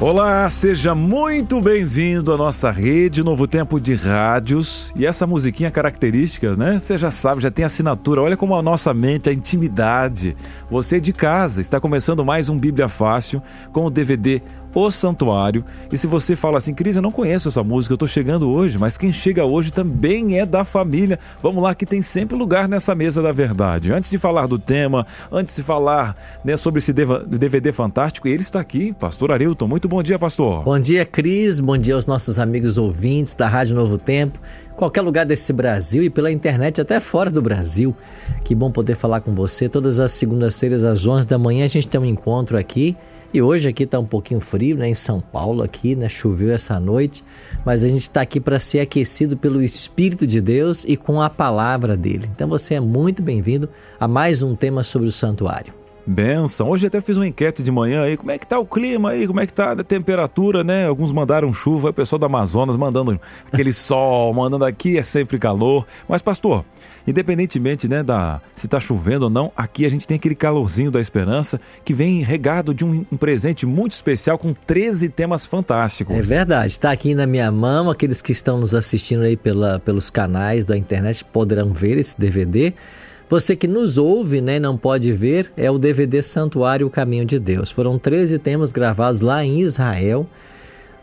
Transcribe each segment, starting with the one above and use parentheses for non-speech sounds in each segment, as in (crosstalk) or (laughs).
Olá, seja muito bem-vindo à nossa rede Novo Tempo de Rádios. E essa musiquinha características, né? Você já sabe, já tem assinatura. Olha como a nossa mente, a intimidade. Você de casa está começando mais um Bíblia Fácil com o DVD o Santuário. E se você fala assim, Cris, eu não conheço essa música, eu estou chegando hoje, mas quem chega hoje também é da família. Vamos lá, que tem sempre lugar nessa mesa da verdade. Antes de falar do tema, antes de falar né, sobre esse DVD fantástico, ele está aqui, Pastor Arilton. Muito bom dia, pastor. Bom dia, Cris. Bom dia aos nossos amigos ouvintes da Rádio Novo Tempo qualquer lugar desse Brasil e pela internet até fora do Brasil. Que bom poder falar com você. Todas as segundas-feiras às 11 da manhã a gente tem um encontro aqui e hoje aqui está um pouquinho frio, né? Em São Paulo aqui, né? Choveu essa noite, mas a gente está aqui para ser aquecido pelo Espírito de Deus e com a palavra dele. Então você é muito bem-vindo a mais um tema sobre o santuário. Benção. Hoje até fiz uma enquete de manhã aí, como é que tá o clima aí, como é que tá a temperatura, né? Alguns mandaram chuva, o pessoal do Amazonas mandando aquele sol, mandando aqui é sempre calor. Mas pastor, independentemente, né, da se tá chovendo ou não, aqui a gente tem aquele calorzinho da esperança que vem regado de um, um presente muito especial com 13 temas fantásticos. É verdade. Está aqui na minha mão, aqueles que estão nos assistindo aí pela, pelos canais da internet poderão ver esse DVD. Você que nos ouve, né, não pode ver, é o DVD Santuário o Caminho de Deus. Foram 13 temas gravados lá em Israel,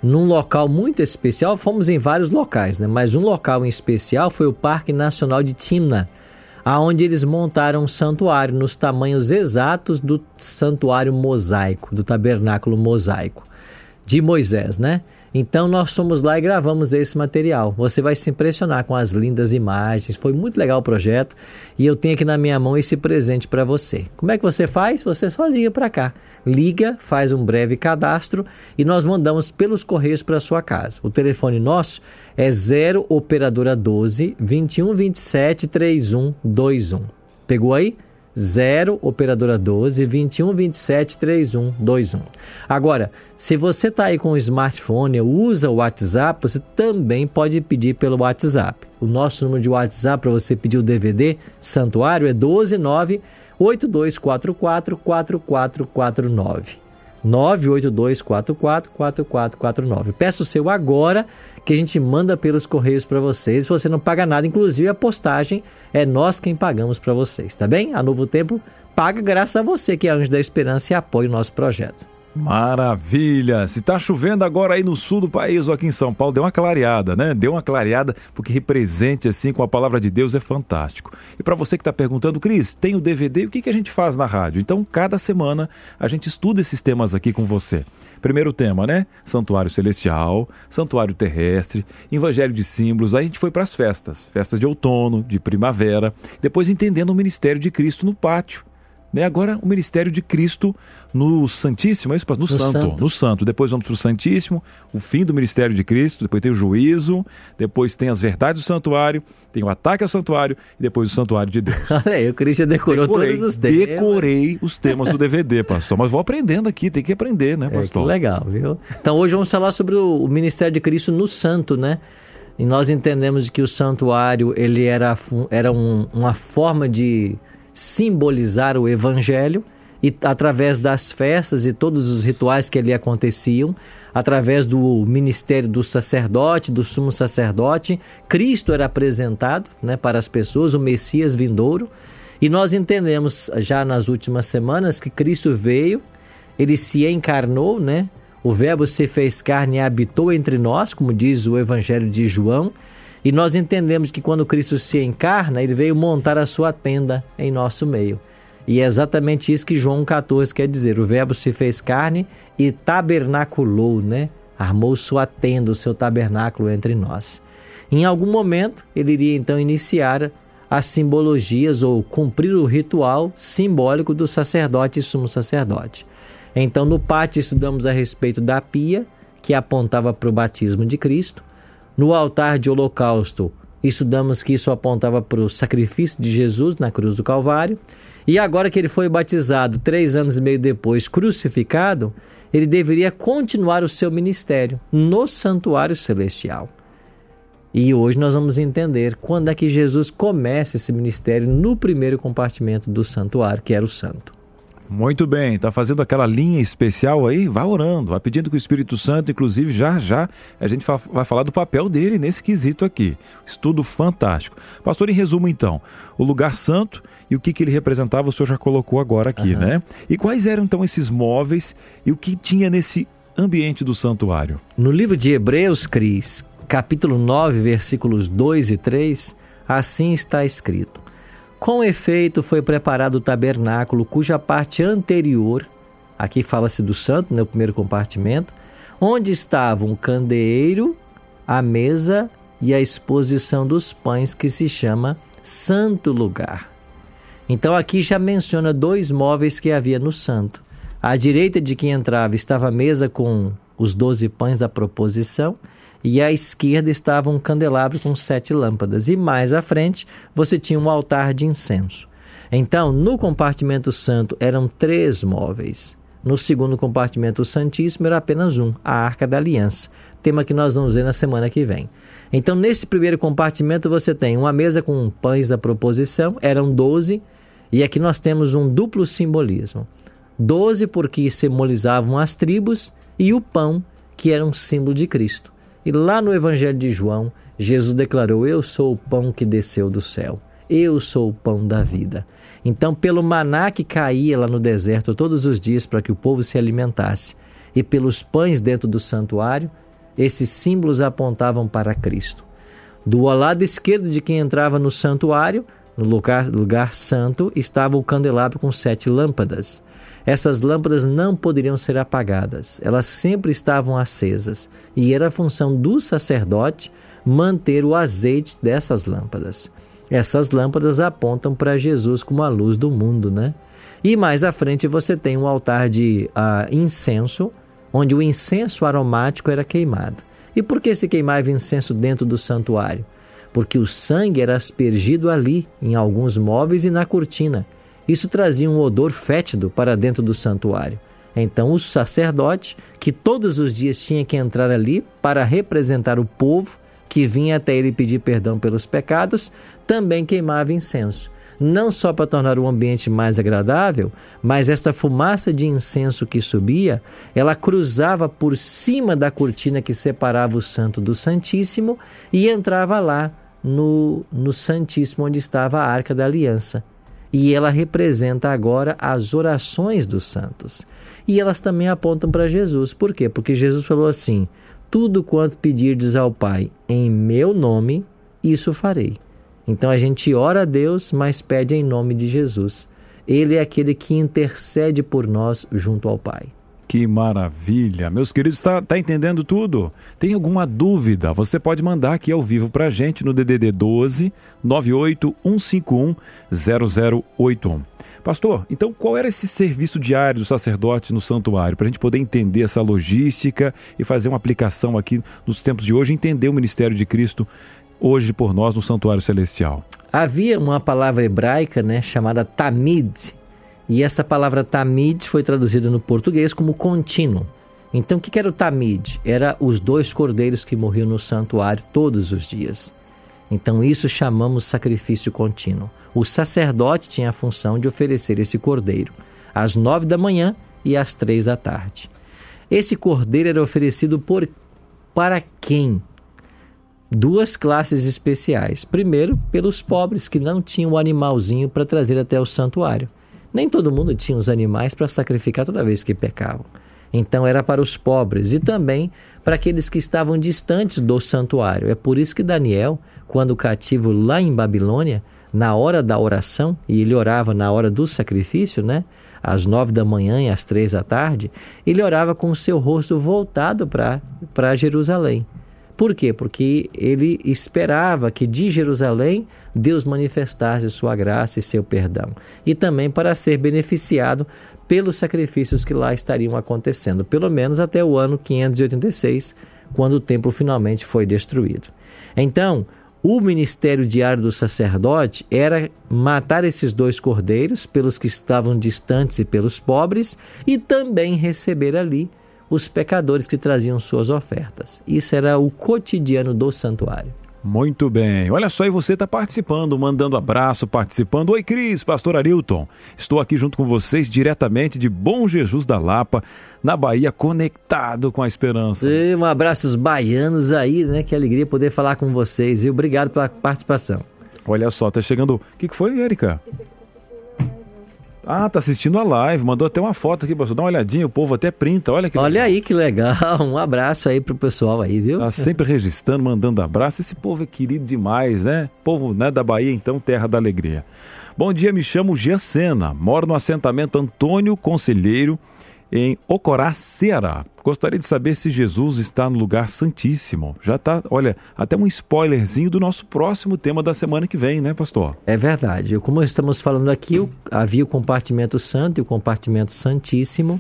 num local muito especial. Fomos em vários locais, né, mas um local em especial foi o Parque Nacional de Timna, aonde eles montaram um santuário nos tamanhos exatos do santuário mosaico, do tabernáculo mosaico de Moisés, né? Então nós fomos lá e gravamos esse material. Você vai se impressionar com as lindas imagens. Foi muito legal o projeto e eu tenho aqui na minha mão esse presente para você. Como é que você faz? Você só liga para cá. Liga, faz um breve cadastro e nós mandamos pelos correios para sua casa. O telefone nosso é 0 operadora 12 21 27 3121. Pegou aí? 0 operadora 12 21 27 31 21. Agora, se você está aí com o smartphone, usa o WhatsApp, você também pode pedir pelo WhatsApp. O nosso número de WhatsApp para você pedir o DVD Santuário é 129 8244 4449. 982444449. Peça o seu agora que a gente manda pelos correios para vocês. Você não paga nada, inclusive a postagem é nós quem pagamos para vocês, tá bem? A Novo Tempo paga graças a você que é anjo da esperança e apoia o nosso projeto. Maravilha! Se tá chovendo agora aí no sul do país ou aqui em São Paulo, deu uma clareada, né? Deu uma clareada porque represente assim com a palavra de Deus é fantástico. E para você que está perguntando, Cris, tem o DVD? O que, que a gente faz na rádio? Então, cada semana a gente estuda esses temas aqui com você. Primeiro tema, né? Santuário celestial, santuário terrestre, evangelho de símbolos. Aí a gente foi para as festas, festas de outono, de primavera, depois entendendo o ministério de Cristo no pátio né? Agora o ministério de Cristo no Santíssimo, é isso? No, no santo, santo, no Santo. Depois vamos para o Santíssimo, o fim do ministério de Cristo, depois tem o juízo, depois tem as verdades do santuário, tem o ataque ao santuário e depois o santuário de Deus. (laughs) Olha aí, o Cristo decorou decorei, todos os temas. Decorei os temas do DVD, pastor. Mas vou aprendendo aqui, tem que aprender, né, pastor? É, que legal, viu? Então hoje vamos falar sobre o ministério de Cristo no santo, né? E nós entendemos que o santuário ele era, era um, uma forma de simbolizar o evangelho e através das festas e todos os rituais que ali aconteciam, através do ministério do sacerdote, do sumo sacerdote, Cristo era apresentado, né, para as pessoas, o Messias vindouro. E nós entendemos já nas últimas semanas que Cristo veio, ele se encarnou, né? O Verbo se fez carne e habitou entre nós, como diz o Evangelho de João. E nós entendemos que quando Cristo se encarna, ele veio montar a sua tenda em nosso meio. E é exatamente isso que João 14 quer dizer. O Verbo se fez carne e tabernaculou, né? Armou sua tenda, o seu tabernáculo entre nós. Em algum momento, ele iria então iniciar as simbologias ou cumprir o ritual simbólico do sacerdote e sumo sacerdote. Então, no pátio, estudamos a respeito da pia, que apontava para o batismo de Cristo. No altar de holocausto, estudamos que isso apontava para o sacrifício de Jesus na cruz do Calvário. E agora que ele foi batizado, três anos e meio depois, crucificado, ele deveria continuar o seu ministério no santuário celestial. E hoje nós vamos entender quando é que Jesus começa esse ministério no primeiro compartimento do santuário, que era o santo. Muito bem, tá fazendo aquela linha especial aí? Vá orando, vá pedindo que o Espírito Santo, inclusive já já, a gente vai falar do papel dele nesse quesito aqui. Estudo fantástico. Pastor, em resumo então, o lugar santo e o que, que ele representava, o senhor já colocou agora aqui, uhum. né? E quais eram então esses móveis e o que tinha nesse ambiente do santuário? No livro de Hebreus, Cris, capítulo 9, versículos 2 e 3, assim está escrito. Com efeito, foi preparado o tabernáculo, cuja parte anterior, aqui fala-se do santo, no né, primeiro compartimento, onde estavam um candeeiro, a mesa e a exposição dos pães, que se chama Santo Lugar. Então aqui já menciona dois móveis que havia no santo. À direita de quem entrava estava a mesa com os doze pães da proposição, e à esquerda estava um candelabro com sete lâmpadas, e mais à frente você tinha um altar de incenso. Então, no compartimento santo eram três móveis. No segundo compartimento santíssimo era apenas um, a Arca da Aliança, tema que nós vamos ver na semana que vem. Então, nesse primeiro compartimento você tem uma mesa com pães da proposição, eram doze, e aqui nós temos um duplo simbolismo. Doze porque simbolizavam as tribos e o pão, que era um símbolo de Cristo. E lá no Evangelho de João, Jesus declarou: Eu sou o pão que desceu do céu. Eu sou o pão da vida. Então, pelo maná que caía lá no deserto todos os dias para que o povo se alimentasse, e pelos pães dentro do santuário, esses símbolos apontavam para Cristo. Do lado esquerdo de quem entrava no santuário, no lugar, lugar santo, estava o candelabro com sete lâmpadas. Essas lâmpadas não poderiam ser apagadas, elas sempre estavam acesas, e era a função do sacerdote manter o azeite dessas lâmpadas. Essas lâmpadas apontam para Jesus como a luz do mundo, né? E mais à frente você tem um altar de uh, incenso, onde o incenso aromático era queimado. E por que se queimava incenso dentro do santuário? Porque o sangue era aspergido ali, em alguns móveis e na cortina. Isso trazia um odor fétido para dentro do santuário. Então, o sacerdote, que todos os dias tinha que entrar ali para representar o povo que vinha até ele pedir perdão pelos pecados, também queimava incenso. Não só para tornar o ambiente mais agradável, mas esta fumaça de incenso que subia, ela cruzava por cima da cortina que separava o santo do Santíssimo e entrava lá no, no Santíssimo, onde estava a arca da aliança e ela representa agora as orações dos santos. E elas também apontam para Jesus. Por quê? Porque Jesus falou assim: Tudo quanto pedirdes ao Pai em meu nome, isso farei. Então a gente ora a Deus, mas pede em nome de Jesus. Ele é aquele que intercede por nós junto ao Pai. Que maravilha! Meus queridos, está tá entendendo tudo? Tem alguma dúvida? Você pode mandar aqui ao vivo para a gente no DDD 12 98151 0081. Pastor, então qual era esse serviço diário do sacerdote no santuário? Para a gente poder entender essa logística e fazer uma aplicação aqui nos tempos de hoje, entender o ministério de Cristo hoje por nós no santuário celestial. Havia uma palavra hebraica né, chamada tamid, e essa palavra tamid foi traduzida no português como contínuo. Então, o que era o tamid? Era os dois cordeiros que morriam no santuário todos os dias. Então, isso chamamos sacrifício contínuo. O sacerdote tinha a função de oferecer esse cordeiro às nove da manhã e às três da tarde. Esse cordeiro era oferecido por para quem? Duas classes especiais. Primeiro, pelos pobres que não tinham o animalzinho para trazer até o santuário. Nem todo mundo tinha os animais para sacrificar toda vez que pecavam. Então era para os pobres e também para aqueles que estavam distantes do santuário. É por isso que Daniel, quando cativo lá em Babilônia, na hora da oração, e ele orava na hora do sacrifício, né? Às nove da manhã e às três da tarde, ele orava com o seu rosto voltado para Jerusalém Por quê? Porque ele esperava que de Jerusalém Deus manifestasse sua graça e seu perdão. E também para ser beneficiado pelos sacrifícios que lá estariam acontecendo, pelo menos até o ano 586, quando o templo finalmente foi destruído. Então, o ministério diário do sacerdote era matar esses dois cordeiros pelos que estavam distantes e pelos pobres e também receber ali os pecadores que traziam suas ofertas. Isso era o cotidiano do santuário. Muito bem. Olha só, e você está participando, mandando abraço, participando. Oi, Cris, Pastor Arilton. Estou aqui junto com vocês diretamente de Bom Jesus da Lapa, na Bahia, conectado com a esperança. E um abraço aos baianos aí, né? Que alegria poder falar com vocês. E obrigado pela participação. Olha só, tá chegando. O que, que foi, Erika? Ah, tá assistindo a live, mandou até uma foto aqui, pastor. Dá uma olhadinha, o povo até printa, olha que Olha aí que legal, (laughs) um abraço aí pro pessoal aí, viu? Tá sempre registrando, mandando abraço. Esse povo é querido demais, né? Povo né, da Bahia, então, terra da alegria. Bom dia, me chamo Gia Sena, moro no assentamento Antônio Conselheiro, em Ocorá, Ceará. Gostaria de saber se Jesus está no lugar santíssimo. Já está, olha, até um spoilerzinho do nosso próximo tema da semana que vem, né, pastor? É verdade. Como estamos falando aqui, havia o compartimento santo e o compartimento santíssimo.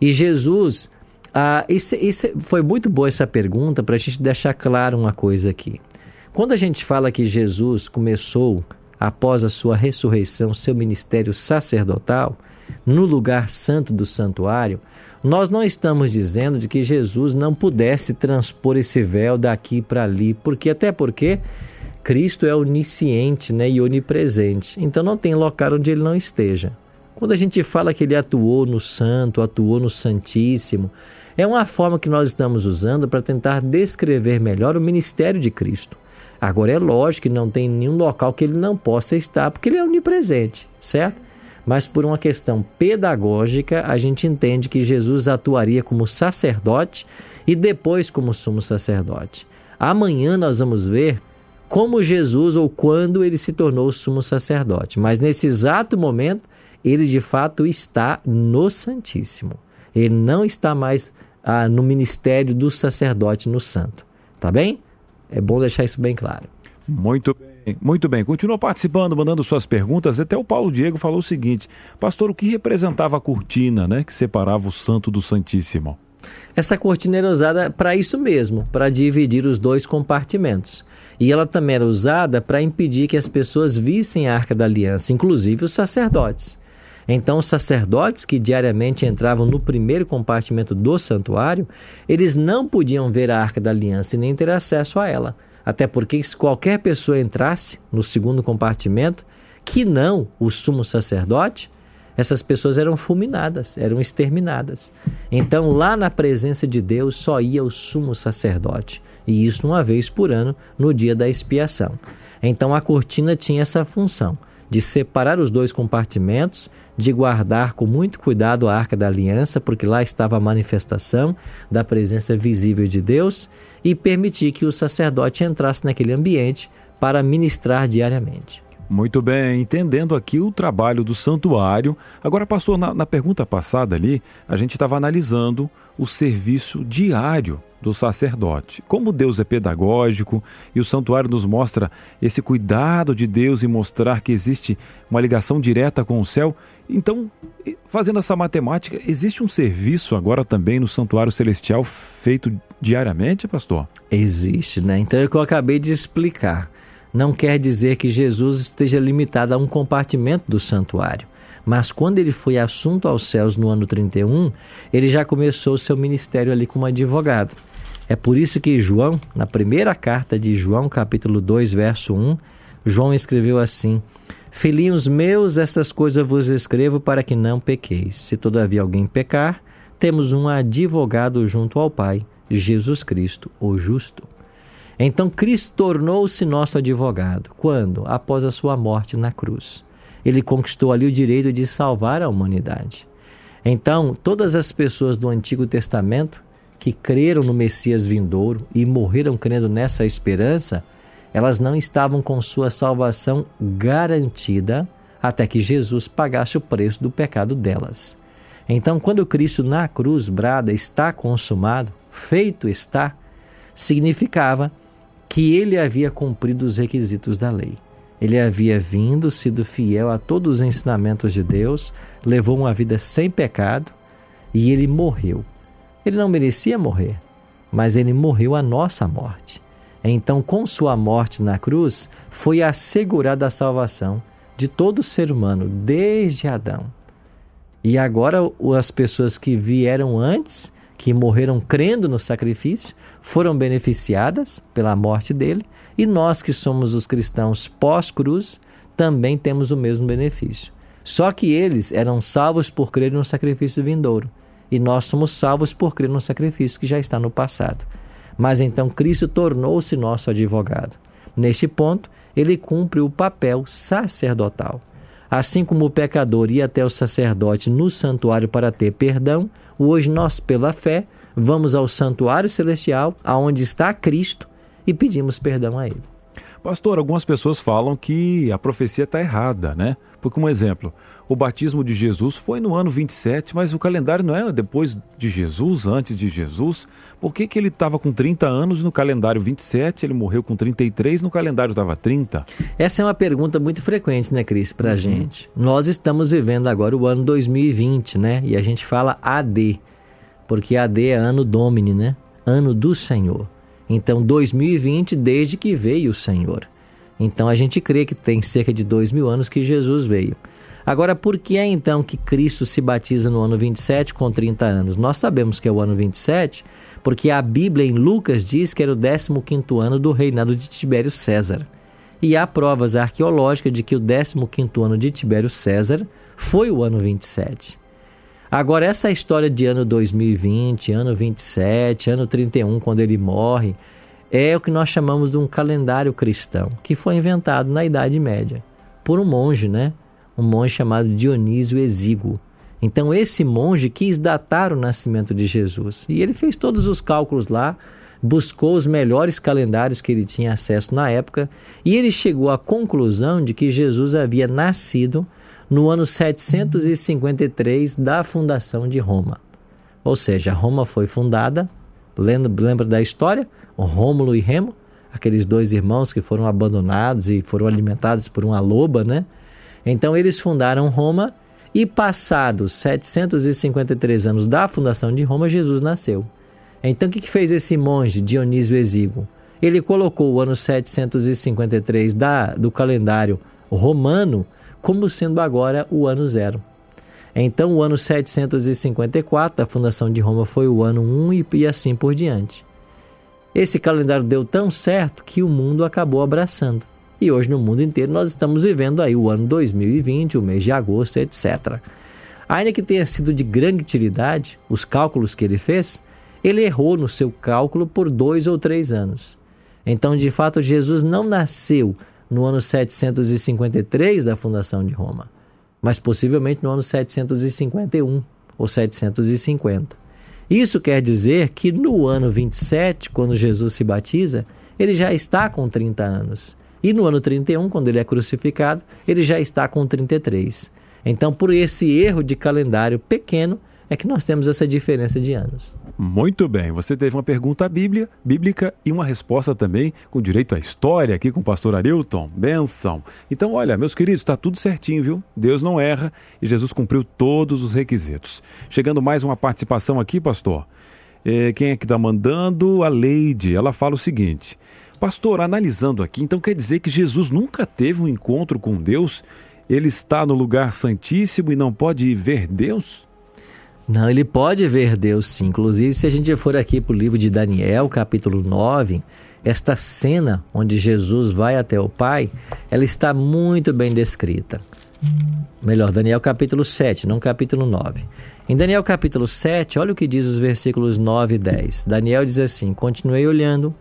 E Jesus, ah, isso, isso foi muito boa essa pergunta para a gente deixar claro uma coisa aqui. Quando a gente fala que Jesus começou, após a sua ressurreição, seu ministério sacerdotal, no lugar santo do santuário, nós não estamos dizendo de que Jesus não pudesse transpor esse véu daqui para ali, porque até porque Cristo é onisciente né, e onipresente, então não tem local onde ele não esteja. Quando a gente fala que ele atuou no santo, atuou no santíssimo, é uma forma que nós estamos usando para tentar descrever melhor o ministério de Cristo. Agora é lógico que não tem nenhum local que ele não possa estar, porque ele é onipresente, certo? Mas por uma questão pedagógica, a gente entende que Jesus atuaria como sacerdote e depois como sumo sacerdote. Amanhã nós vamos ver como Jesus ou quando ele se tornou sumo sacerdote, mas nesse exato momento, ele de fato está no Santíssimo. Ele não está mais ah, no ministério do sacerdote no santo. Tá bem? É bom deixar isso bem claro. Muito bem. Muito bem, continua participando, mandando suas perguntas. Até o Paulo Diego falou o seguinte: Pastor, o que representava a cortina né, que separava o santo do santíssimo? Essa cortina era usada para isso mesmo, para dividir os dois compartimentos. E ela também era usada para impedir que as pessoas vissem a arca da aliança, inclusive os sacerdotes. Então, os sacerdotes que diariamente entravam no primeiro compartimento do santuário, eles não podiam ver a arca da aliança e nem ter acesso a ela. Até porque se qualquer pessoa entrasse no segundo compartimento, que não o sumo sacerdote, essas pessoas eram fulminadas, eram exterminadas. Então, lá na presença de Deus só ia o sumo sacerdote, e isso uma vez por ano, no dia da expiação. Então, a cortina tinha essa função de separar os dois compartimentos, de guardar com muito cuidado a arca da aliança, porque lá estava a manifestação da presença visível de Deus, e permitir que o sacerdote entrasse naquele ambiente para ministrar diariamente. Muito bem, entendendo aqui o trabalho do santuário. Agora, pastor, na, na pergunta passada ali, a gente estava analisando o serviço diário do sacerdote. Como Deus é pedagógico e o santuário nos mostra esse cuidado de Deus em mostrar que existe uma ligação direta com o céu, então, fazendo essa matemática, existe um serviço agora também no santuário celestial feito diariamente, pastor? Existe, né? Então é o que eu acabei de explicar não quer dizer que Jesus esteja limitado a um compartimento do santuário. Mas quando ele foi assunto aos céus no ano 31, ele já começou o seu ministério ali como advogado. É por isso que João, na primeira carta de João, capítulo 2, verso 1, João escreveu assim: Filhinhos meus, estas coisas vos escrevo para que não pequeis. Se todavia alguém pecar, temos um advogado junto ao Pai, Jesus Cristo, o justo. Então Cristo tornou-se nosso advogado. Quando? Após a sua morte na cruz. Ele conquistou ali o direito de salvar a humanidade. Então, todas as pessoas do Antigo Testamento que creram no Messias vindouro e morreram crendo nessa esperança, elas não estavam com sua salvação garantida até que Jesus pagasse o preço do pecado delas. Então, quando Cristo na cruz brada está consumado, feito está, significava que ele havia cumprido os requisitos da lei. Ele havia vindo, sido fiel a todos os ensinamentos de Deus, levou uma vida sem pecado e ele morreu. Ele não merecia morrer, mas ele morreu a nossa morte. Então, com sua morte na cruz, foi assegurada a salvação de todo ser humano, desde Adão. E agora, as pessoas que vieram antes, que morreram crendo no sacrifício, foram beneficiadas pela morte dele, e nós que somos os cristãos pós-cruz, também temos o mesmo benefício. Só que eles eram salvos por crer no sacrifício vindouro, e nós somos salvos por crer no sacrifício que já está no passado. Mas então Cristo tornou-se nosso advogado. Neste ponto, ele cumpre o papel sacerdotal. Assim como o pecador ia até o sacerdote no santuário para ter perdão, hoje nós, pela fé, vamos ao santuário celestial, aonde está Cristo, e pedimos perdão a Ele. Pastor, algumas pessoas falam que a profecia está errada, né? Porque, um exemplo, o batismo de Jesus foi no ano 27, mas o calendário não é depois de Jesus, antes de Jesus. Por que, que ele estava com 30 anos no calendário 27, ele morreu com 33, no calendário estava 30? Essa é uma pergunta muito frequente, né, Cris, para a uhum. gente. Nós estamos vivendo agora o ano 2020, né? E a gente fala AD, porque AD é ano Domini, né? Ano do Senhor. Então, 2020, desde que veio o Senhor. Então, a gente crê que tem cerca de dois mil anos que Jesus veio. Agora, por que é então que Cristo se batiza no ano 27 com 30 anos? Nós sabemos que é o ano 27 porque a Bíblia em Lucas diz que era o 15 ano do reinado de Tibério César. E há provas arqueológicas de que o 15 ano de Tibério César foi o ano 27. Agora, essa história de ano 2020, ano 27, ano 31, quando ele morre, é o que nós chamamos de um calendário cristão, que foi inventado na Idade Média por um monge, né? Um monge chamado Dionísio Exíguo. Então, esse monge quis datar o nascimento de Jesus e ele fez todos os cálculos lá, buscou os melhores calendários que ele tinha acesso na época e ele chegou à conclusão de que Jesus havia nascido no ano 753 da fundação de Roma. Ou seja, Roma foi fundada, lembra, lembra da história? O Rômulo e Remo, aqueles dois irmãos que foram abandonados e foram alimentados por uma loba, né? Então eles fundaram Roma e passados 753 anos da fundação de Roma, Jesus nasceu. Então o que, que fez esse monge Dionísio Exíguo? Ele colocou o ano 753 da, do calendário romano como sendo agora o ano zero. Então, o ano 754 da fundação de Roma foi o ano 1 e, e assim por diante. Esse calendário deu tão certo que o mundo acabou abraçando. E hoje, no mundo inteiro, nós estamos vivendo aí o ano 2020, o mês de agosto, etc. Ainda que tenha sido de grande utilidade, os cálculos que ele fez, ele errou no seu cálculo por dois ou três anos. Então, de fato, Jesus não nasceu no ano 753 da fundação de Roma, mas possivelmente no ano 751 ou 750. Isso quer dizer que no ano 27, quando Jesus se batiza, ele já está com 30 anos. E no ano 31, quando ele é crucificado, ele já está com 33. Então, por esse erro de calendário pequeno, é que nós temos essa diferença de anos. Muito bem, você teve uma pergunta bíblia, bíblica e uma resposta também com direito à história aqui com o pastor Arilton. Benção. Então, olha, meus queridos, está tudo certinho, viu? Deus não erra e Jesus cumpriu todos os requisitos. Chegando mais uma participação aqui, pastor. É, quem é que está mandando? A Leide. Ela fala o seguinte: Pastor, analisando aqui, então quer dizer que Jesus nunca teve um encontro com Deus? Ele está no lugar santíssimo e não pode ver Deus? Não, ele pode ver Deus sim. Inclusive, se a gente for aqui para o livro de Daniel, capítulo 9, esta cena onde Jesus vai até o Pai, ela está muito bem descrita. Melhor, Daniel capítulo 7, não capítulo 9. Em Daniel capítulo 7, olha o que diz os versículos 9 e 10. Daniel diz assim: Continuei olhando,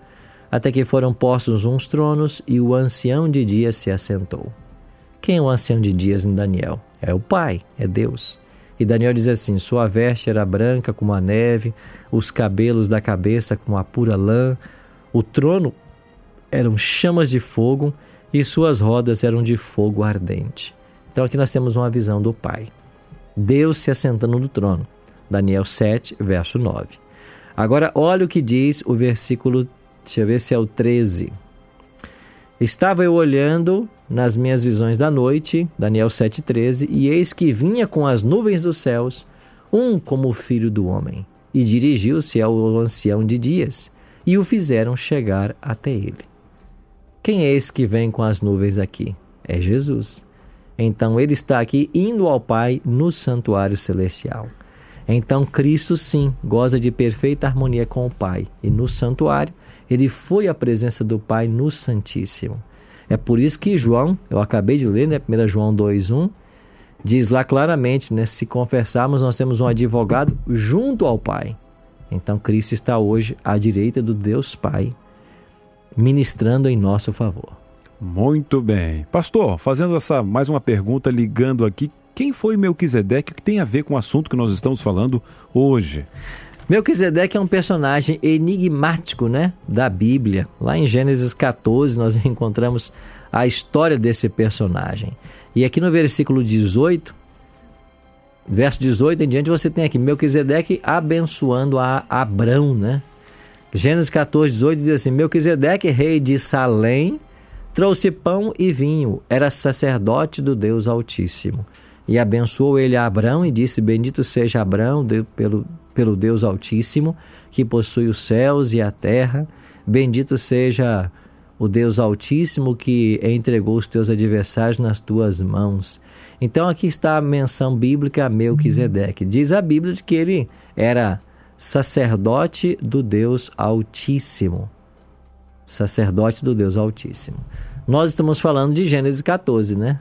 até que foram postos uns tronos e o ancião de dias se assentou. Quem é o ancião de dias em Daniel? É o Pai, é Deus. E Daniel diz assim: Sua veste era branca como a neve, os cabelos da cabeça como a pura lã, o trono eram chamas de fogo e suas rodas eram de fogo ardente. Então aqui nós temos uma visão do Pai. Deus se assentando no trono. Daniel 7, verso 9. Agora olha o que diz o versículo deixa eu ver se é o 13. Estava eu olhando nas minhas visões da noite, Daniel 7,13, e eis que vinha com as nuvens dos céus, um como o filho do homem, e dirigiu-se ao ancião de dias, e o fizeram chegar até ele. Quem é esse que vem com as nuvens aqui? É Jesus. Então ele está aqui indo ao Pai no santuário celestial. Então Cristo sim goza de perfeita harmonia com o Pai, e no santuário ele foi à presença do Pai no Santíssimo. É por isso que João, eu acabei de ler, né, 1 João 2:1, diz lá claramente, né, se confessarmos, nós temos um advogado junto ao Pai. Então Cristo está hoje à direita do Deus Pai, ministrando em nosso favor. Muito bem. Pastor, fazendo essa mais uma pergunta ligando aqui, quem foi Melquisedeque? O que tem a ver com o assunto que nós estamos falando hoje? Melquisedeque é um personagem enigmático, né, da Bíblia. Lá em Gênesis 14 nós (laughs) encontramos a história desse personagem. E aqui no versículo 18, verso 18 em diante, você tem aqui Melquisedeque abençoando a Abrão, né? Gênesis 14, 18 diz assim: Melquisedeque, rei de Salém, trouxe pão e vinho, era sacerdote do Deus Altíssimo. E abençoou ele a Abrão e disse: Bendito seja Abrão pelo pelo Deus Altíssimo, que possui os céus e a terra. Bendito seja o Deus Altíssimo que entregou os teus adversários nas tuas mãos. Então aqui está a menção bíblica a Melquisedeque. Diz a Bíblia que ele era sacerdote do Deus Altíssimo. Sacerdote do Deus Altíssimo. Nós estamos falando de Gênesis 14, né?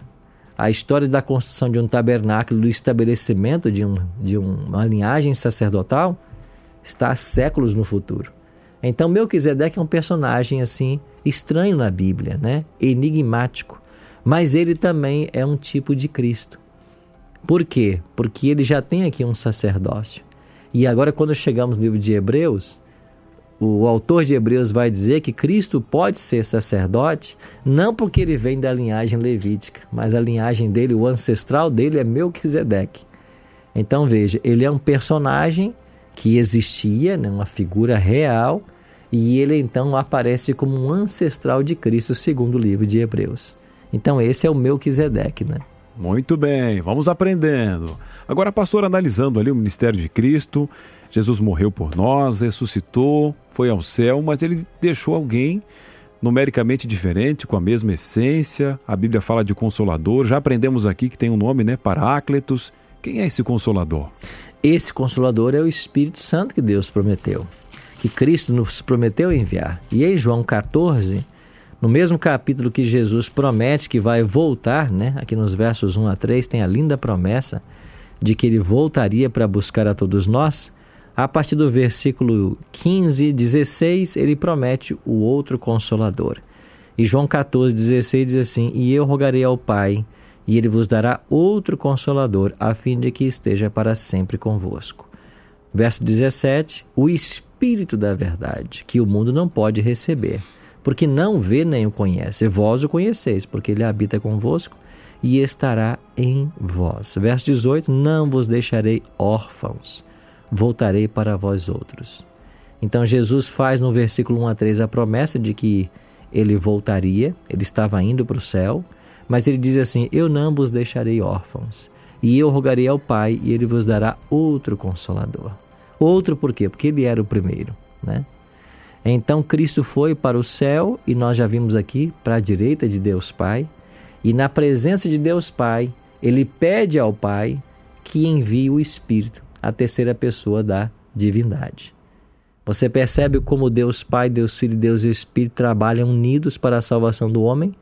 A história da construção de um tabernáculo, do estabelecimento de, um, de uma linhagem sacerdotal, está há séculos no futuro. Então Melquisedeque é um personagem assim estranho na Bíblia, né? Enigmático, mas ele também é um tipo de Cristo. Por quê? Porque ele já tem aqui um sacerdócio. E agora quando chegamos no livro de Hebreus, o autor de Hebreus vai dizer que Cristo pode ser sacerdote, não porque ele vem da linhagem levítica, mas a linhagem dele, o ancestral dele é Melquisedeque. Então veja, ele é um personagem que existia, né, uma figura real, e ele então aparece como um ancestral de Cristo, segundo o livro de Hebreus. Então esse é o Melquisedeque, né? Muito bem, vamos aprendendo. Agora, pastor, analisando ali o ministério de Cristo, Jesus morreu por nós, ressuscitou, foi ao céu, mas ele deixou alguém numericamente diferente, com a mesma essência. A Bíblia fala de consolador. Já aprendemos aqui que tem um nome, né? Paráclitos. Quem é esse consolador? Esse consolador é o Espírito Santo que Deus prometeu, que Cristo nos prometeu enviar. E em João 14, no mesmo capítulo que Jesus promete que vai voltar, né? Aqui nos versos 1 a 3 tem a linda promessa de que ele voltaria para buscar a todos nós. A partir do versículo 15, 16, ele promete o outro consolador. E João 14, 16 diz assim: E eu rogarei ao Pai, e ele vos dará outro consolador, a fim de que esteja para sempre convosco. Verso 17: O Espírito da Verdade, que o mundo não pode receber porque não vê nem o conhece. Vós o conheceis, porque ele habita convosco e estará em vós. Verso 18: Não vos deixarei órfãos, voltarei para vós outros. Então Jesus faz no versículo 1 a 3 a promessa de que ele voltaria, ele estava indo para o céu, mas ele diz assim: Eu não vos deixarei órfãos, e eu rogarei ao Pai, e ele vos dará outro consolador. Outro por quê? Porque ele era o primeiro, né? Então Cristo foi para o céu e nós já vimos aqui para a direita de Deus Pai. E na presença de Deus Pai, ele pede ao Pai que envie o Espírito, a terceira pessoa da divindade. Você percebe como Deus Pai, Deus Filho Deus Espírito trabalham unidos para a salvação do homem?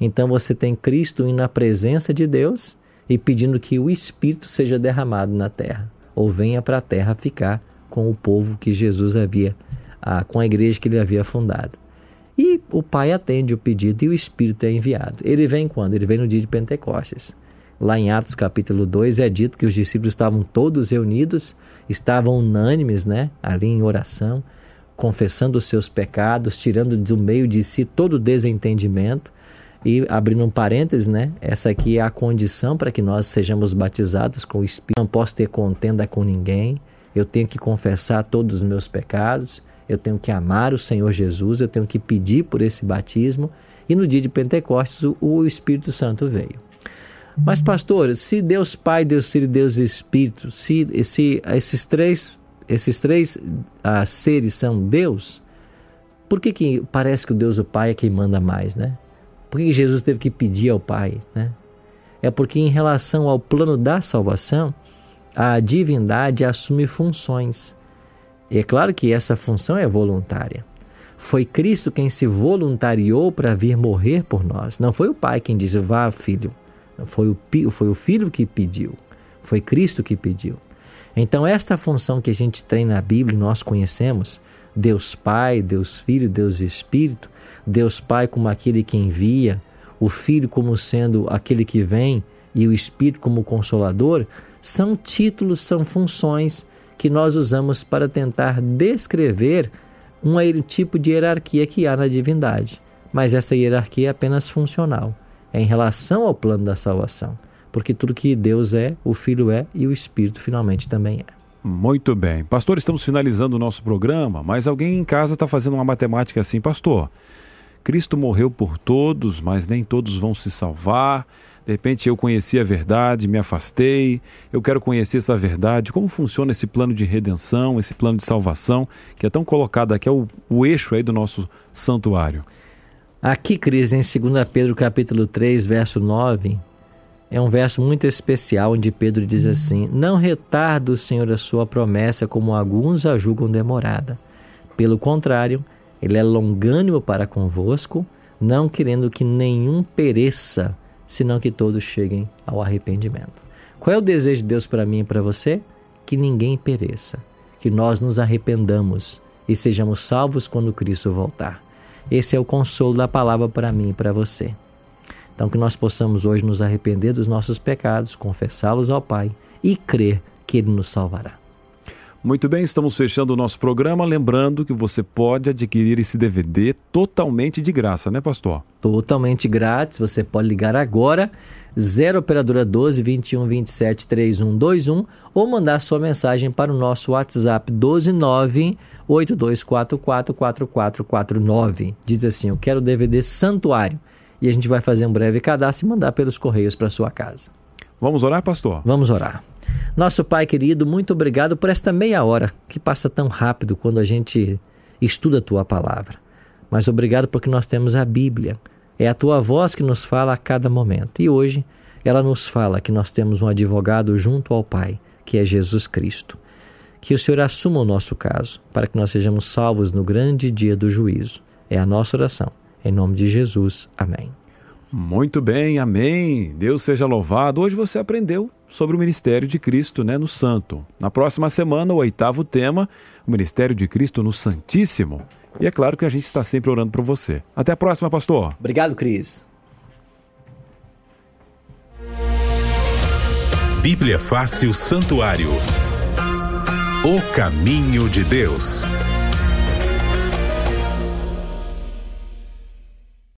Então você tem Cristo indo na presença de Deus e pedindo que o Espírito seja derramado na terra, ou venha para a terra ficar com o povo que Jesus havia com a igreja que ele havia fundado. E o Pai atende o pedido e o Espírito é enviado. Ele vem quando? Ele vem no dia de Pentecostes. Lá em Atos capítulo 2 é dito que os discípulos estavam todos reunidos, estavam unânimes, né, ali em oração, confessando os seus pecados, tirando do meio de si todo o desentendimento. E abrindo um parênteses, né? Essa aqui é a condição para que nós sejamos batizados com o Espírito. Não posso ter contenda com ninguém. Eu tenho que confessar todos os meus pecados Eu tenho que amar o Senhor Jesus, eu tenho que pedir por esse batismo. E no dia de Pentecostes, o Espírito Santo veio. Mas, pastor, se Deus Pai, Deus Filho e Deus Espírito, se, se esses três, esses três uh, seres são Deus, por que, que parece que o Deus o Pai é quem manda mais, né? Por que Jesus teve que pedir ao Pai, né? É porque em relação ao plano da salvação, a divindade assume funções. E é claro que essa função é voluntária. Foi Cristo quem se voluntariou para vir morrer por nós. Não foi o Pai quem disse, vá, filho. Foi o, foi o Filho que pediu. Foi Cristo que pediu. Então, esta função que a gente tem na Bíblia, nós conhecemos, Deus Pai, Deus Filho, Deus Espírito, Deus Pai como aquele que envia, o Filho como sendo aquele que vem e o Espírito como consolador, são títulos, são funções que nós usamos para tentar descrever um tipo de hierarquia que há na divindade. Mas essa hierarquia é apenas funcional, é em relação ao plano da salvação, porque tudo que Deus é, o Filho é e o Espírito finalmente também é. Muito bem. Pastor, estamos finalizando o nosso programa, mas alguém em casa está fazendo uma matemática assim, pastor. Cristo morreu por todos, mas nem todos vão se salvar. De repente eu conheci a verdade, me afastei, eu quero conhecer essa verdade. Como funciona esse plano de redenção, esse plano de salvação, que é tão colocado aqui, é o, o eixo aí do nosso santuário? Aqui, Cris, em 2 Pedro capítulo 3, verso 9, é um verso muito especial onde Pedro diz assim: Não retarda o Senhor a sua promessa, como alguns a julgam demorada. Pelo contrário, ele é longânimo para convosco, não querendo que nenhum pereça, senão que todos cheguem ao arrependimento. Qual é o desejo de Deus para mim e para você? Que ninguém pereça, que nós nos arrependamos e sejamos salvos quando Cristo voltar. Esse é o consolo da palavra para mim e para você. Então, que nós possamos hoje nos arrepender dos nossos pecados, confessá-los ao Pai e crer que Ele nos salvará. Muito bem, estamos fechando o nosso programa. Lembrando que você pode adquirir esse DVD totalmente de graça, né, pastor? Totalmente grátis. Você pode ligar agora, 0 Operadora 12 21 27 3121 ou mandar sua mensagem para o nosso WhatsApp 129 8244 4449. Diz assim: Eu quero o DVD Santuário e a gente vai fazer um breve cadastro e mandar pelos correios para sua casa. Vamos orar, pastor? Vamos orar. Nosso Pai querido, muito obrigado por esta meia hora que passa tão rápido quando a gente estuda a tua palavra. Mas obrigado porque nós temos a Bíblia. É a tua voz que nos fala a cada momento. E hoje ela nos fala que nós temos um advogado junto ao Pai, que é Jesus Cristo. Que o Senhor assuma o nosso caso, para que nós sejamos salvos no grande dia do juízo. É a nossa oração. Em nome de Jesus. Amém. Muito bem, amém. Deus seja louvado. Hoje você aprendeu sobre o ministério de Cristo né, no Santo. Na próxima semana, o oitavo tema, o ministério de Cristo no Santíssimo. E é claro que a gente está sempre orando por você. Até a próxima, pastor. Obrigado, Cris. Bíblia Fácil Santuário. O caminho de Deus.